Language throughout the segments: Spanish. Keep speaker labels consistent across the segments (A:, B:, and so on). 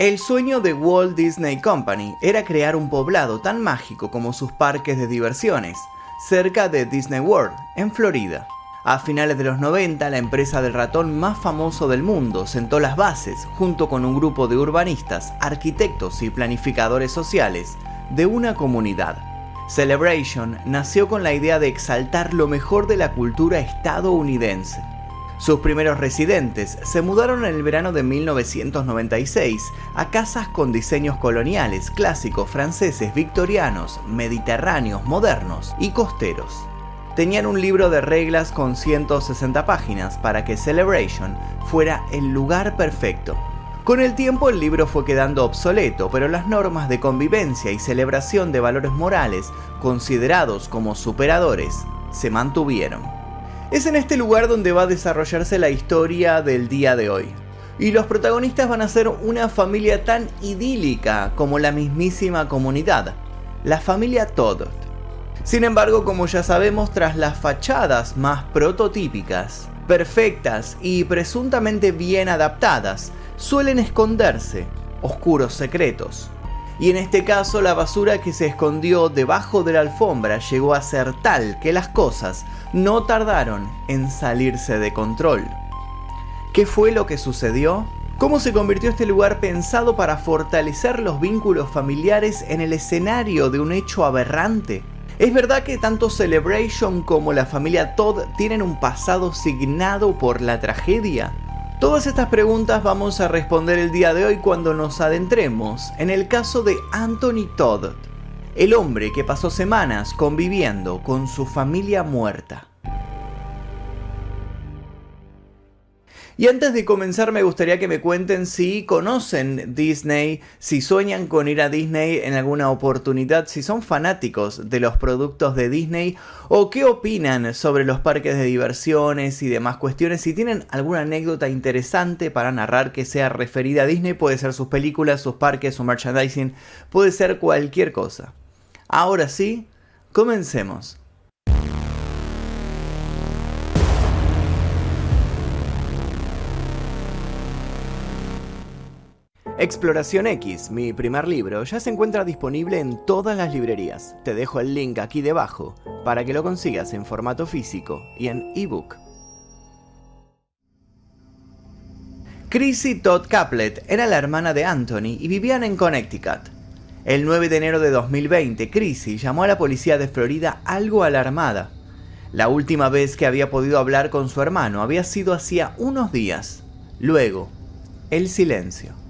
A: El sueño de Walt Disney Company era crear un poblado tan mágico como sus parques de diversiones, cerca de Disney World, en Florida. A finales de los 90, la empresa del ratón más famoso del mundo sentó las bases, junto con un grupo de urbanistas, arquitectos y planificadores sociales, de una comunidad. Celebration nació con la idea de exaltar lo mejor de la cultura estadounidense. Sus primeros residentes se mudaron en el verano de 1996 a casas con diseños coloniales, clásicos, franceses, victorianos, mediterráneos, modernos y costeros. Tenían un libro de reglas con 160 páginas para que Celebration fuera el lugar perfecto. Con el tiempo el libro fue quedando obsoleto, pero las normas de convivencia y celebración de valores morales, considerados como superadores, se mantuvieron. Es en este lugar donde va a desarrollarse la historia del día de hoy. Y los protagonistas van a ser una familia tan idílica como la mismísima comunidad, la familia Todd. Sin embargo, como ya sabemos, tras las fachadas más prototípicas, perfectas y presuntamente bien adaptadas, suelen esconderse oscuros secretos. Y en este caso la basura que se escondió debajo de la alfombra llegó a ser tal que las cosas no tardaron en salirse de control. ¿Qué fue lo que sucedió? ¿Cómo se convirtió este lugar pensado para fortalecer los vínculos familiares en el escenario de un hecho aberrante? ¿Es verdad que tanto Celebration como la familia Todd tienen un pasado signado por la tragedia? Todas estas preguntas vamos a responder el día de hoy cuando nos adentremos en el caso de Anthony Todd, el hombre que pasó semanas conviviendo con su familia muerta. Y antes de comenzar me gustaría que me cuenten si conocen Disney, si sueñan con ir a Disney en alguna oportunidad, si son fanáticos de los productos de Disney o qué opinan sobre los parques de diversiones y demás cuestiones. Si tienen alguna anécdota interesante para narrar que sea referida a Disney, puede ser sus películas, sus parques, su merchandising, puede ser cualquier cosa. Ahora sí, comencemos. Exploración X, mi primer libro, ya se encuentra disponible en todas las librerías. Te dejo el link aquí debajo para que lo consigas en formato físico y en ebook. Chrissy Todd Caplet era la hermana de Anthony y vivían en Connecticut. El 9 de enero de 2020, Chrissy llamó a la policía de Florida algo alarmada. La última vez que había podido hablar con su hermano había sido hacía unos días. Luego, el silencio.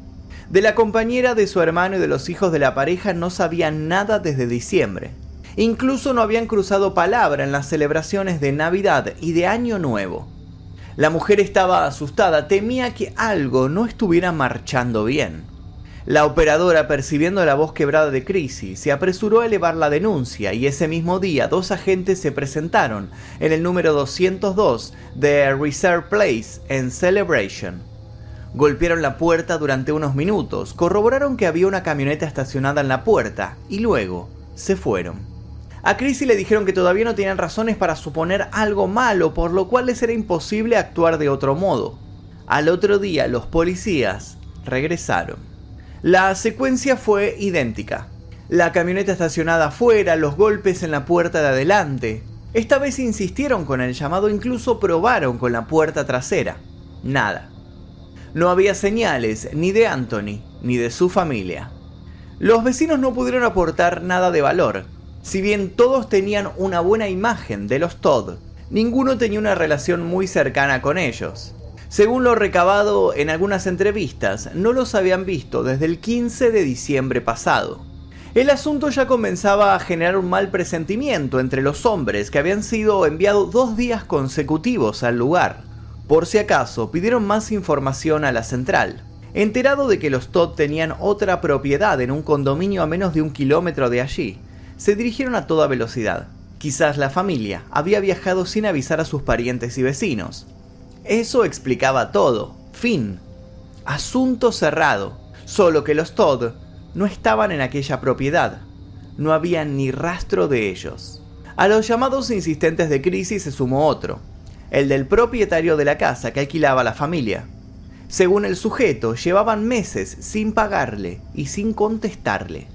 A: De la compañera de su hermano y de los hijos de la pareja no sabían nada desde diciembre. Incluso no habían cruzado palabra en las celebraciones de Navidad y de Año Nuevo. La mujer estaba asustada, temía que algo no estuviera marchando bien. La operadora, percibiendo la voz quebrada de Crisis, se apresuró a elevar la denuncia y ese mismo día dos agentes se presentaron en el número 202 de Reserve Place en Celebration. Golpearon la puerta durante unos minutos, corroboraron que había una camioneta estacionada en la puerta y luego se fueron. A Chrissy le dijeron que todavía no tenían razones para suponer algo malo, por lo cual les era imposible actuar de otro modo. Al otro día los policías regresaron. La secuencia fue idéntica. La camioneta estacionada afuera, los golpes en la puerta de adelante. Esta vez insistieron con el llamado, incluso probaron con la puerta trasera. Nada. No había señales ni de Anthony ni de su familia. Los vecinos no pudieron aportar nada de valor. Si bien todos tenían una buena imagen de los Todd, ninguno tenía una relación muy cercana con ellos. Según lo recabado en algunas entrevistas, no los habían visto desde el 15 de diciembre pasado. El asunto ya comenzaba a generar un mal presentimiento entre los hombres que habían sido enviados dos días consecutivos al lugar. Por si acaso, pidieron más información a la central. Enterado de que los Todd tenían otra propiedad en un condominio a menos de un kilómetro de allí, se dirigieron a toda velocidad. Quizás la familia había viajado sin avisar a sus parientes y vecinos. Eso explicaba todo. Fin. Asunto cerrado. Solo que los Todd no estaban en aquella propiedad. No había ni rastro de ellos. A los llamados insistentes de crisis se sumó otro, el del propietario de la casa que alquilaba la familia. Según el sujeto, llevaban meses sin pagarle y sin contestarle.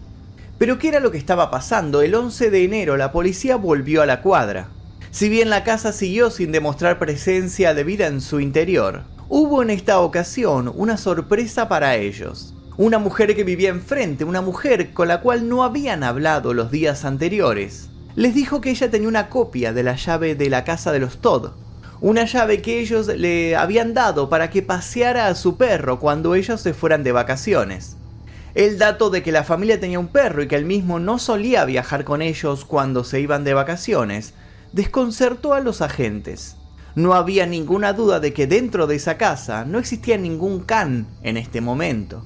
A: Pero ¿qué era lo que estaba pasando? El 11 de enero la policía volvió a la cuadra. Si bien la casa siguió sin demostrar presencia de vida en su interior, hubo en esta ocasión una sorpresa para ellos. Una mujer que vivía enfrente, una mujer con la cual no habían hablado los días anteriores, les dijo que ella tenía una copia de la llave de la casa de los Todd. Una llave que ellos le habían dado para que paseara a su perro cuando ellos se fueran de vacaciones. El dato de que la familia tenía un perro y que el mismo no solía viajar con ellos cuando se iban de vacaciones desconcertó a los agentes. No había ninguna duda de que dentro de esa casa no existía ningún can en este momento.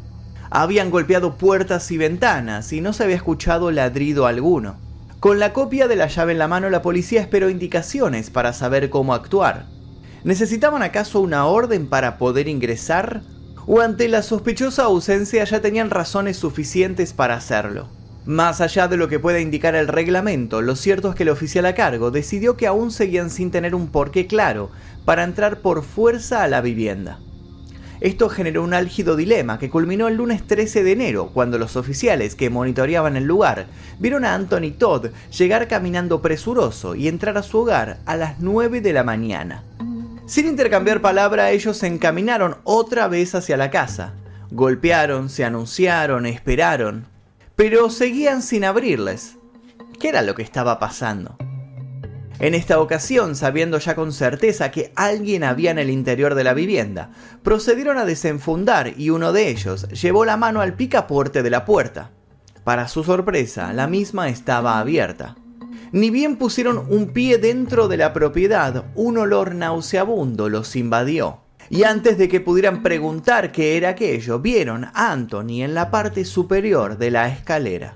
A: Habían golpeado puertas y ventanas y no se había escuchado ladrido alguno. Con la copia de la llave en la mano la policía esperó indicaciones para saber cómo actuar. ¿Necesitaban acaso una orden para poder ingresar? o ante la sospechosa ausencia ya tenían razones suficientes para hacerlo. Más allá de lo que pueda indicar el reglamento, lo cierto es que el oficial a cargo decidió que aún seguían sin tener un porqué claro para entrar por fuerza a la vivienda. Esto generó un álgido dilema que culminó el lunes 13 de enero, cuando los oficiales que monitoreaban el lugar vieron a Anthony Todd llegar caminando presuroso y entrar a su hogar a las 9 de la mañana. Sin intercambiar palabra, ellos se encaminaron otra vez hacia la casa. Golpearon, se anunciaron, esperaron, pero seguían sin abrirles. ¿Qué era lo que estaba pasando? En esta ocasión, sabiendo ya con certeza que alguien había en el interior de la vivienda, procedieron a desenfundar y uno de ellos llevó la mano al picaporte de la puerta. Para su sorpresa, la misma estaba abierta. Ni bien pusieron un pie dentro de la propiedad, un olor nauseabundo los invadió. Y antes de que pudieran preguntar qué era aquello, vieron a Anthony en la parte superior de la escalera.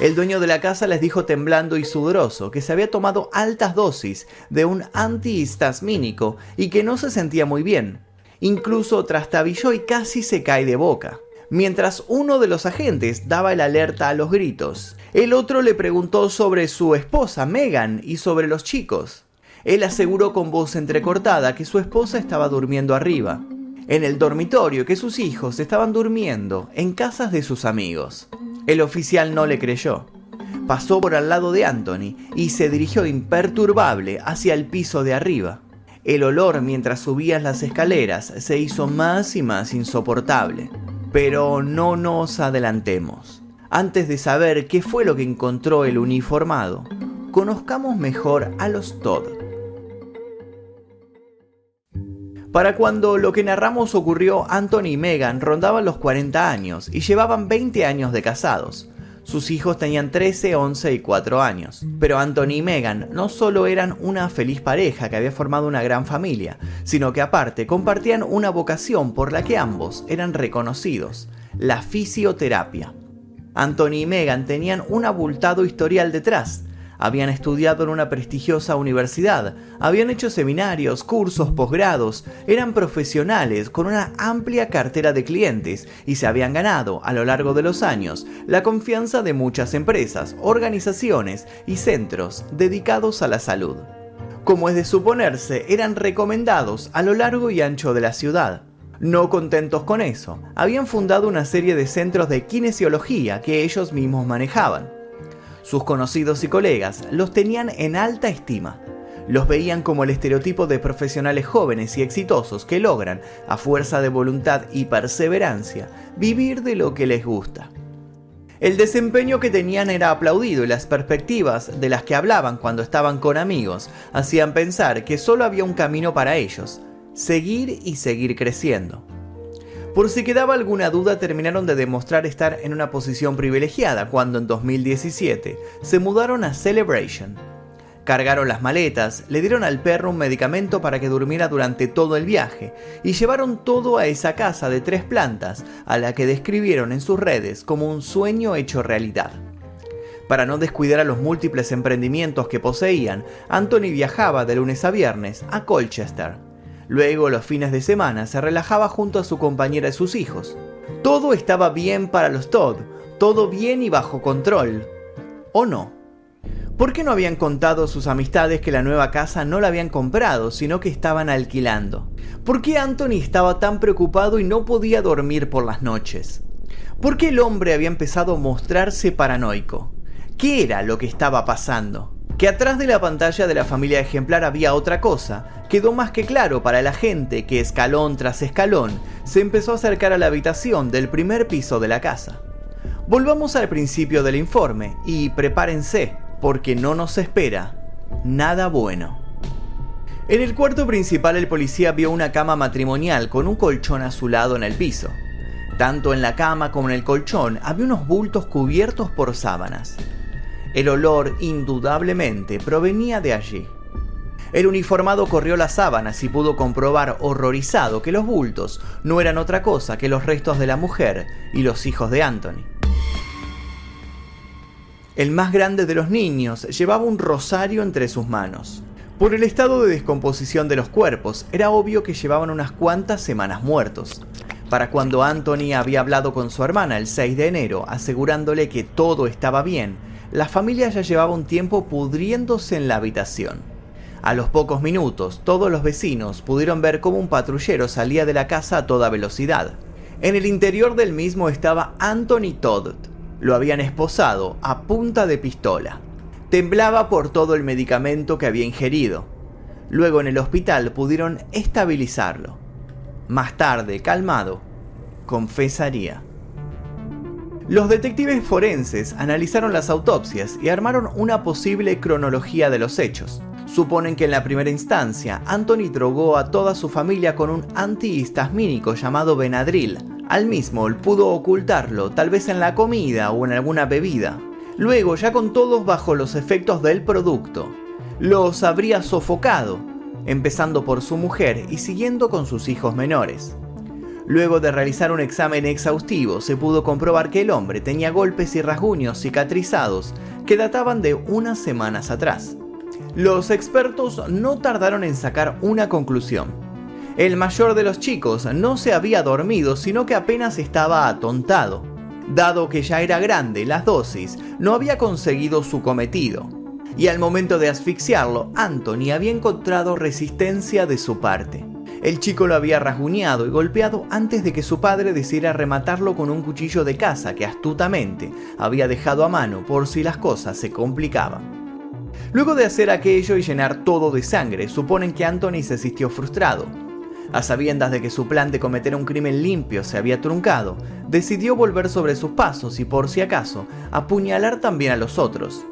A: El dueño de la casa les dijo temblando y sudoroso que se había tomado altas dosis de un antihistamínico y que no se sentía muy bien. Incluso trastabilló y casi se cae de boca. Mientras uno de los agentes daba el alerta a los gritos, el otro le preguntó sobre su esposa, Megan, y sobre los chicos. Él aseguró con voz entrecortada que su esposa estaba durmiendo arriba, en el dormitorio, que sus hijos estaban durmiendo en casas de sus amigos. El oficial no le creyó. Pasó por al lado de Anthony y se dirigió imperturbable hacia el piso de arriba. El olor mientras subías las escaleras se hizo más y más insoportable. Pero no nos adelantemos. Antes de saber qué fue lo que encontró el uniformado, conozcamos mejor a los Todd. Para cuando lo que narramos ocurrió, Anthony y Megan rondaban los 40 años y llevaban 20 años de casados. Sus hijos tenían 13, 11 y 4 años. Pero Anthony y Megan no solo eran una feliz pareja que había formado una gran familia, sino que aparte compartían una vocación por la que ambos eran reconocidos, la fisioterapia. Anthony y Megan tenían un abultado historial detrás. Habían estudiado en una prestigiosa universidad, habían hecho seminarios, cursos, posgrados, eran profesionales con una amplia cartera de clientes y se habían ganado a lo largo de los años la confianza de muchas empresas, organizaciones y centros dedicados a la salud. Como es de suponerse, eran recomendados a lo largo y ancho de la ciudad. No contentos con eso, habían fundado una serie de centros de kinesiología que ellos mismos manejaban. Sus conocidos y colegas los tenían en alta estima. Los veían como el estereotipo de profesionales jóvenes y exitosos que logran, a fuerza de voluntad y perseverancia, vivir de lo que les gusta. El desempeño que tenían era aplaudido y las perspectivas de las que hablaban cuando estaban con amigos hacían pensar que solo había un camino para ellos, seguir y seguir creciendo. Por si quedaba alguna duda, terminaron de demostrar estar en una posición privilegiada cuando en 2017 se mudaron a Celebration. Cargaron las maletas, le dieron al perro un medicamento para que durmiera durante todo el viaje y llevaron todo a esa casa de tres plantas a la que describieron en sus redes como un sueño hecho realidad. Para no descuidar a los múltiples emprendimientos que poseían, Anthony viajaba de lunes a viernes a Colchester, Luego, los fines de semana, se relajaba junto a su compañera y sus hijos. Todo estaba bien para los Todd, todo bien y bajo control. ¿O no? ¿Por qué no habían contado sus amistades que la nueva casa no la habían comprado, sino que estaban alquilando? ¿Por qué Anthony estaba tan preocupado y no podía dormir por las noches? ¿Por qué el hombre había empezado a mostrarse paranoico? ¿Qué era lo que estaba pasando? Que atrás de la pantalla de la familia ejemplar había otra cosa, quedó más que claro para la gente que escalón tras escalón se empezó a acercar a la habitación del primer piso de la casa. Volvamos al principio del informe y prepárense, porque no nos espera nada bueno. En el cuarto principal el policía vio una cama matrimonial con un colchón azulado en el piso. Tanto en la cama como en el colchón había unos bultos cubiertos por sábanas. El olor indudablemente provenía de allí. El uniformado corrió las sábanas y pudo comprobar horrorizado que los bultos no eran otra cosa que los restos de la mujer y los hijos de Anthony. El más grande de los niños llevaba un rosario entre sus manos. Por el estado de descomposición de los cuerpos, era obvio que llevaban unas cuantas semanas muertos. Para cuando Anthony había hablado con su hermana el 6 de enero, asegurándole que todo estaba bien, la familia ya llevaba un tiempo pudriéndose en la habitación. A los pocos minutos, todos los vecinos pudieron ver cómo un patrullero salía de la casa a toda velocidad. En el interior del mismo estaba Anthony Todd, lo habían esposado a punta de pistola. Temblaba por todo el medicamento que había ingerido. Luego en el hospital pudieron estabilizarlo. Más tarde, calmado, confesaría. Los detectives forenses analizaron las autopsias y armaron una posible cronología de los hechos. Suponen que en la primera instancia, Anthony drogó a toda su familia con un antihistamínico llamado Benadryl, al mismo pudo ocultarlo, tal vez en la comida o en alguna bebida. Luego, ya con todos bajo los efectos del producto, los habría sofocado, empezando por su mujer y siguiendo con sus hijos menores. Luego de realizar un examen exhaustivo, se pudo comprobar que el hombre tenía golpes y rasguños cicatrizados que databan de unas semanas atrás. Los expertos no tardaron en sacar una conclusión el mayor de los chicos no se había dormido, sino que apenas estaba atontado. Dado que ya era grande, las dosis no había conseguido su cometido. Y al momento de asfixiarlo, Anthony había encontrado resistencia de su parte. El chico lo había rasguñado y golpeado antes de que su padre decidiera rematarlo con un cuchillo de caza que astutamente había dejado a mano por si las cosas se complicaban. Luego de hacer aquello y llenar todo de sangre, suponen que Anthony se sintió frustrado a sabiendas de que su plan de cometer un crimen limpio se había truncado, decidió volver sobre sus pasos y por si acaso apuñalar también a los otros.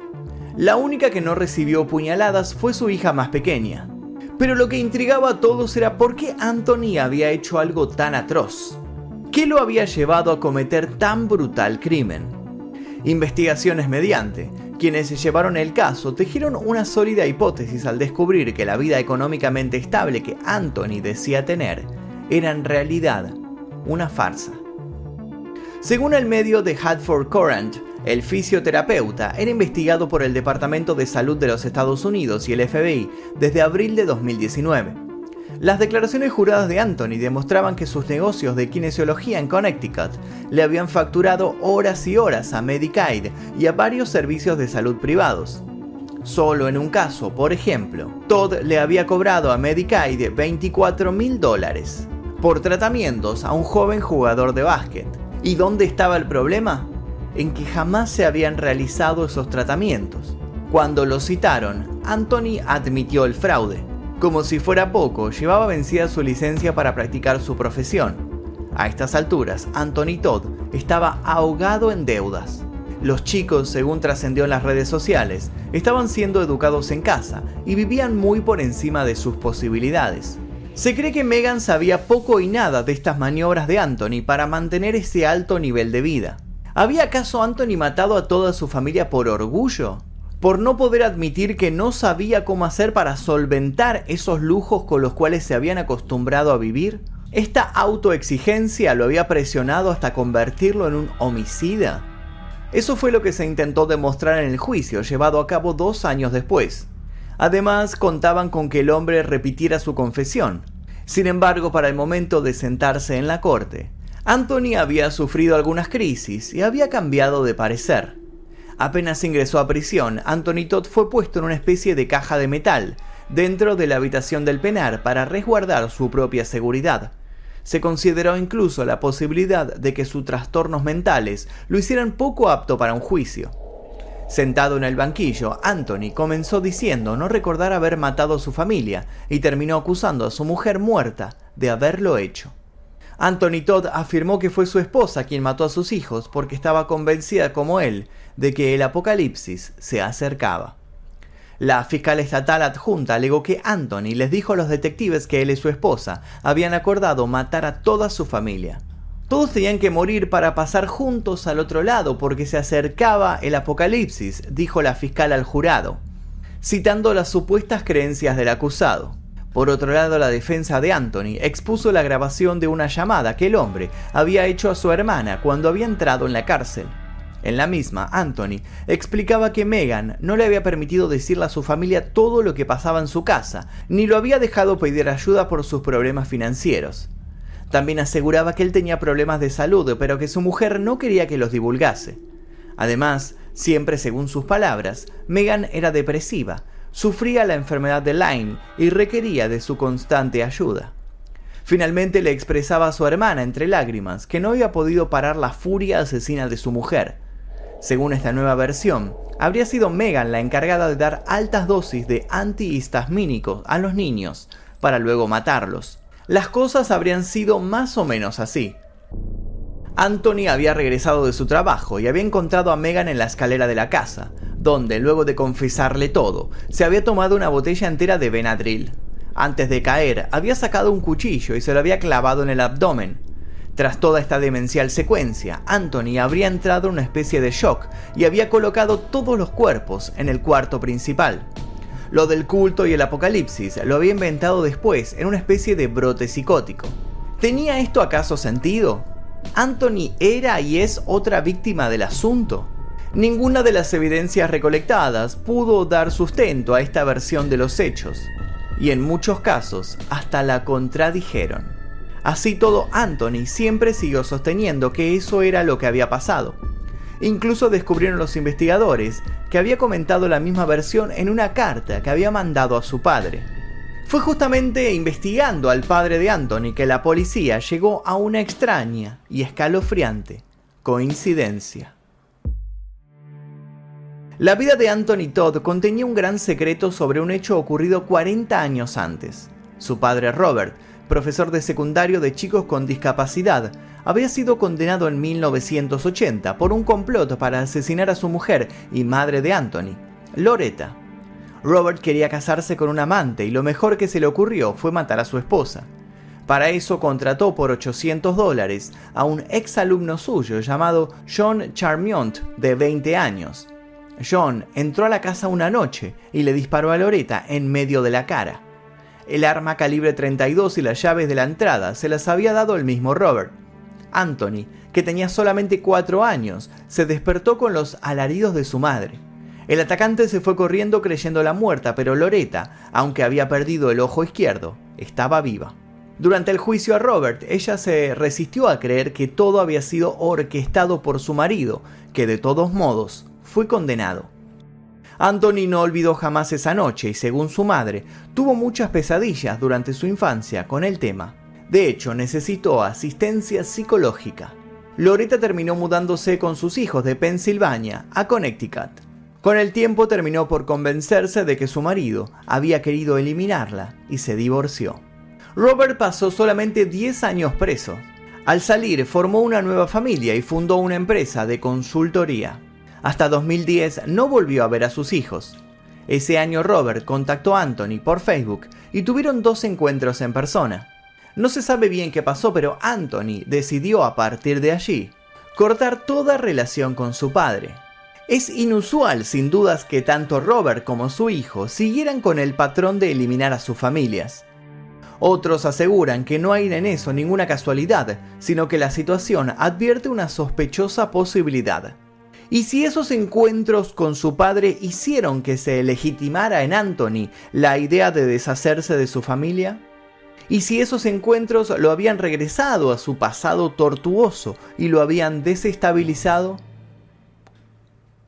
A: La única que no recibió puñaladas fue su hija más pequeña. Pero lo que intrigaba a todos era por qué Anthony había hecho algo tan atroz. ¿Qué lo había llevado a cometer tan brutal crimen? Investigaciones mediante, quienes llevaron el caso tejieron una sólida hipótesis al descubrir que la vida económicamente estable que Anthony decía tener era en realidad una farsa. Según el medio de Hadford Courant, el fisioterapeuta era investigado por el Departamento de Salud de los Estados Unidos y el FBI desde abril de 2019. Las declaraciones juradas de Anthony demostraban que sus negocios de kinesiología en Connecticut le habían facturado horas y horas a Medicaid y a varios servicios de salud privados. Solo en un caso, por ejemplo, Todd le había cobrado a Medicaid 24 mil dólares por tratamientos a un joven jugador de básquet. ¿Y dónde estaba el problema? En que jamás se habían realizado esos tratamientos. Cuando lo citaron, Anthony admitió el fraude como si fuera poco, llevaba vencida su licencia para practicar su profesión. A estas alturas, Anthony Todd estaba ahogado en deudas. Los chicos, según trascendió en las redes sociales, estaban siendo educados en casa y vivían muy por encima de sus posibilidades. Se cree que Megan sabía poco y nada de estas maniobras de Anthony para mantener ese alto nivel de vida. ¿Había acaso Anthony matado a toda su familia por orgullo? por no poder admitir que no sabía cómo hacer para solventar esos lujos con los cuales se habían acostumbrado a vivir? ¿Esta autoexigencia lo había presionado hasta convertirlo en un homicida? Eso fue lo que se intentó demostrar en el juicio, llevado a cabo dos años después. Además, contaban con que el hombre repitiera su confesión. Sin embargo, para el momento de sentarse en la corte, Anthony había sufrido algunas crisis y había cambiado de parecer. Apenas ingresó a prisión, Anthony Todd fue puesto en una especie de caja de metal dentro de la habitación del penar para resguardar su propia seguridad. Se consideró incluso la posibilidad de que sus trastornos mentales lo hicieran poco apto para un juicio. Sentado en el banquillo, Anthony comenzó diciendo no recordar haber matado a su familia y terminó acusando a su mujer muerta de haberlo hecho. Anthony Todd afirmó que fue su esposa quien mató a sus hijos porque estaba convencida como él de que el apocalipsis se acercaba. La fiscal estatal adjunta alegó que Anthony les dijo a los detectives que él y su esposa habían acordado matar a toda su familia. Todos tenían que morir para pasar juntos al otro lado porque se acercaba el apocalipsis, dijo la fiscal al jurado, citando las supuestas creencias del acusado. Por otro lado, la defensa de Anthony expuso la grabación de una llamada que el hombre había hecho a su hermana cuando había entrado en la cárcel. En la misma, Anthony explicaba que Megan no le había permitido decirle a su familia todo lo que pasaba en su casa, ni lo había dejado pedir ayuda por sus problemas financieros. También aseguraba que él tenía problemas de salud, pero que su mujer no quería que los divulgase. Además, siempre según sus palabras, Megan era depresiva, sufría la enfermedad de Lyme y requería de su constante ayuda. Finalmente le expresaba a su hermana entre lágrimas que no había podido parar la furia asesina de su mujer. Según esta nueva versión, habría sido Megan la encargada de dar altas dosis de antihistamínicos a los niños para luego matarlos. Las cosas habrían sido más o menos así. Anthony había regresado de su trabajo y había encontrado a Megan en la escalera de la casa, donde, luego de confesarle todo, se había tomado una botella entera de Benadryl. Antes de caer, había sacado un cuchillo y se lo había clavado en el abdomen. Tras toda esta demencial secuencia, Anthony habría entrado en una especie de shock y había colocado todos los cuerpos en el cuarto principal. Lo del culto y el apocalipsis lo había inventado después en una especie de brote psicótico. ¿Tenía esto acaso sentido? ¿Anthony era y es otra víctima del asunto? Ninguna de las evidencias recolectadas pudo dar sustento a esta versión de los hechos, y en muchos casos hasta la contradijeron. Así todo, Anthony siempre siguió sosteniendo que eso era lo que había pasado. Incluso descubrieron los investigadores que había comentado la misma versión en una carta que había mandado a su padre. Fue justamente investigando al padre de Anthony que la policía llegó a una extraña y escalofriante coincidencia. La vida de Anthony Todd contenía un gran secreto sobre un hecho ocurrido 40 años antes. Su padre Robert, profesor de secundario de chicos con discapacidad, había sido condenado en 1980 por un complot para asesinar a su mujer y madre de Anthony, Loretta. Robert quería casarse con un amante y lo mejor que se le ocurrió fue matar a su esposa. Para eso contrató por 800 dólares a un ex alumno suyo llamado John Charmiont, de 20 años. John entró a la casa una noche y le disparó a Loretta en medio de la cara. El arma calibre 32 y las llaves de la entrada se las había dado el mismo Robert. Anthony, que tenía solamente 4 años, se despertó con los alaridos de su madre. El atacante se fue corriendo creyéndola muerta, pero Loretta, aunque había perdido el ojo izquierdo, estaba viva. Durante el juicio a Robert, ella se resistió a creer que todo había sido orquestado por su marido, que de todos modos fue condenado. Anthony no olvidó jamás esa noche y según su madre, tuvo muchas pesadillas durante su infancia con el tema. De hecho, necesitó asistencia psicológica. Loretta terminó mudándose con sus hijos de Pensilvania a Connecticut. Con el tiempo terminó por convencerse de que su marido había querido eliminarla y se divorció. Robert pasó solamente 10 años preso. Al salir formó una nueva familia y fundó una empresa de consultoría. Hasta 2010 no volvió a ver a sus hijos. Ese año Robert contactó a Anthony por Facebook y tuvieron dos encuentros en persona. No se sabe bien qué pasó, pero Anthony decidió a partir de allí cortar toda relación con su padre. Es inusual, sin dudas, que tanto Robert como su hijo siguieran con el patrón de eliminar a sus familias. Otros aseguran que no hay en eso ninguna casualidad, sino que la situación advierte una sospechosa posibilidad. ¿Y si esos encuentros con su padre hicieron que se legitimara en Anthony la idea de deshacerse de su familia? ¿Y si esos encuentros lo habían regresado a su pasado tortuoso y lo habían desestabilizado?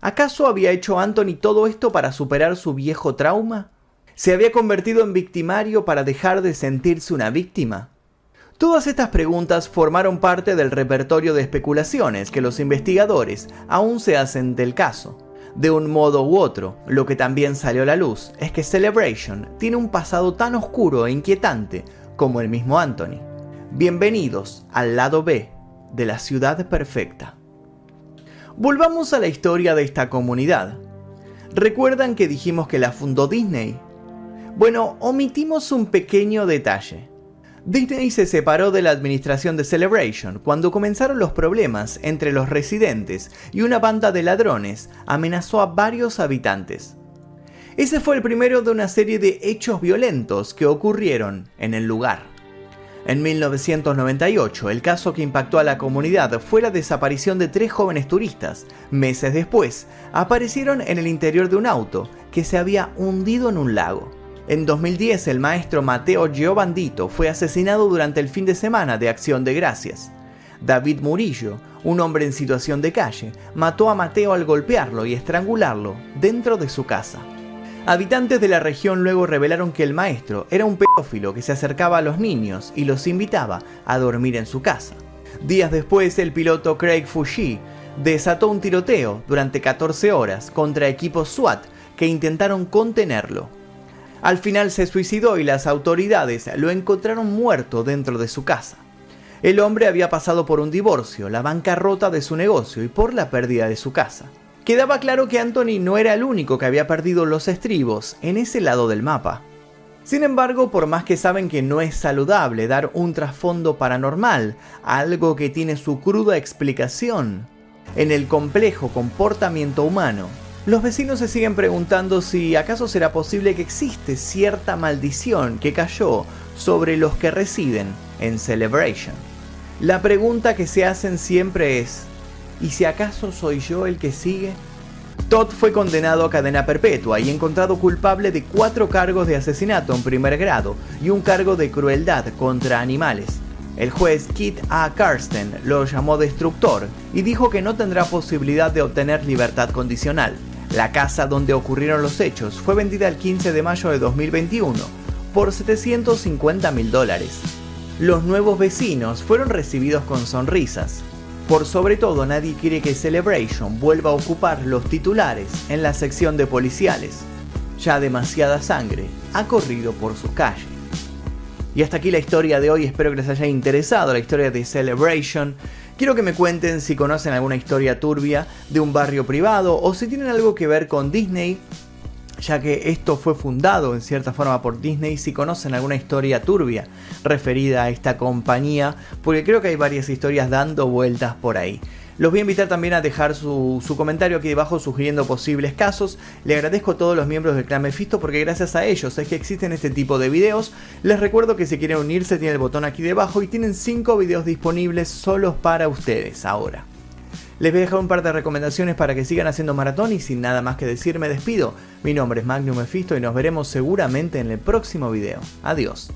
A: ¿Acaso había hecho Anthony todo esto para superar su viejo trauma? ¿Se había convertido en victimario para dejar de sentirse una víctima? Todas estas preguntas formaron parte del repertorio de especulaciones que los investigadores aún se hacen del caso. De un modo u otro, lo que también salió a la luz es que Celebration tiene un pasado tan oscuro e inquietante como el mismo Anthony. Bienvenidos al lado B de la ciudad perfecta. Volvamos a la historia de esta comunidad. ¿Recuerdan que dijimos que la fundó Disney? Bueno, omitimos un pequeño detalle. Disney se separó de la administración de Celebration cuando comenzaron los problemas entre los residentes y una banda de ladrones amenazó a varios habitantes. Ese fue el primero de una serie de hechos violentos que ocurrieron en el lugar. En 1998, el caso que impactó a la comunidad fue la desaparición de tres jóvenes turistas. Meses después, aparecieron en el interior de un auto que se había hundido en un lago. En 2010, el maestro Mateo Giovandito fue asesinado durante el fin de semana de Acción de Gracias. David Murillo, un hombre en situación de calle, mató a Mateo al golpearlo y estrangularlo dentro de su casa. Habitantes de la región luego revelaron que el maestro era un pedófilo que se acercaba a los niños y los invitaba a dormir en su casa. Días después, el piloto Craig Fushi desató un tiroteo durante 14 horas contra equipos SWAT que intentaron contenerlo. Al final se suicidó y las autoridades lo encontraron muerto dentro de su casa. El hombre había pasado por un divorcio, la bancarrota de su negocio y por la pérdida de su casa. Quedaba claro que Anthony no era el único que había perdido los estribos en ese lado del mapa. Sin embargo, por más que saben que no es saludable dar un trasfondo paranormal algo que tiene su cruda explicación en el complejo comportamiento humano, los vecinos se siguen preguntando si acaso será posible que existe cierta maldición que cayó sobre los que residen en Celebration. La pregunta que se hacen siempre es, ¿Y si acaso soy yo el que sigue? Todd fue condenado a cadena perpetua y encontrado culpable de cuatro cargos de asesinato en primer grado y un cargo de crueldad contra animales. El juez Kit A. Karsten lo llamó destructor y dijo que no tendrá posibilidad de obtener libertad condicional. La casa donde ocurrieron los hechos fue vendida el 15 de mayo de 2021 por 750 mil dólares. Los nuevos vecinos fueron recibidos con sonrisas. Por sobre todo, nadie quiere que Celebration vuelva a ocupar los titulares en la sección de policiales. Ya demasiada sangre ha corrido por sus calles. Y hasta aquí la historia de hoy, espero que les haya interesado la historia de Celebration. Quiero que me cuenten si conocen alguna historia turbia de un barrio privado o si tienen algo que ver con Disney ya que esto fue fundado en cierta forma por Disney, si conocen alguna historia turbia referida a esta compañía, porque creo que hay varias historias dando vueltas por ahí. Los voy a invitar también a dejar su, comentario aquí debajo sugiriendo posibles casos. Le agradezco a todos los miembros del clan Mephisto porque gracias a ellos es que existen este tipo de videos. Les recuerdo que si quieren unirse tienen el botón aquí debajo y tienen 5 videos disponibles solos para ustedes ahora. Les voy a dejar un par de recomendaciones para que sigan haciendo maratón y sin nada más que decir me despido. Mi nombre es Magnum Mephisto y nos veremos seguramente en el próximo video. Adiós.